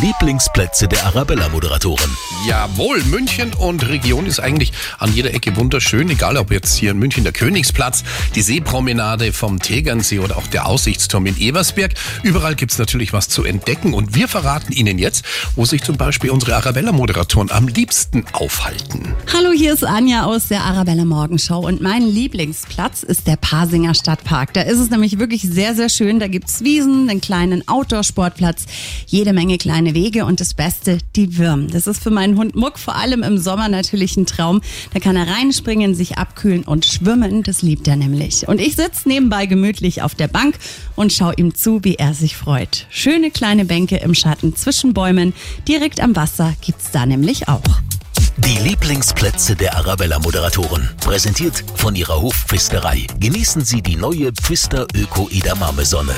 Lieblingsplätze der Arabella-Moderatoren. Jawohl, München und Region ist eigentlich an jeder Ecke wunderschön, egal ob jetzt hier in München der Königsplatz, die Seepromenade vom Tegernsee oder auch der Aussichtsturm in Eversberg. Überall gibt's natürlich was zu entdecken und wir verraten Ihnen jetzt, wo sich zum Beispiel unsere Arabella-Moderatoren am liebsten aufhalten. Hallo, hier ist Anja aus der Arabella Morgenshow und mein Lieblingsplatz ist der Pasinger Stadtpark. Da ist es nämlich wirklich sehr, sehr schön. Da gibt's Wiesen, einen kleinen Outdoor-Sportplatz, jede Menge kleine Wege und das Beste, die Würm. Das ist für meinen Hund Muck vor allem im Sommer natürlich ein Traum. Da kann er reinspringen, sich abkühlen und schwimmen. Das liebt er nämlich. Und ich sitze nebenbei gemütlich auf der Bank und schaue ihm zu, wie er sich freut. Schöne kleine Bänke im Schatten zwischen Bäumen. Direkt am Wasser gibt's da nämlich auch. Die Lieblingsplätze der Arabella-Moderatoren. Präsentiert von ihrer Hofpfisterei. Genießen Sie die neue Pfister Öko Edamame Sonne.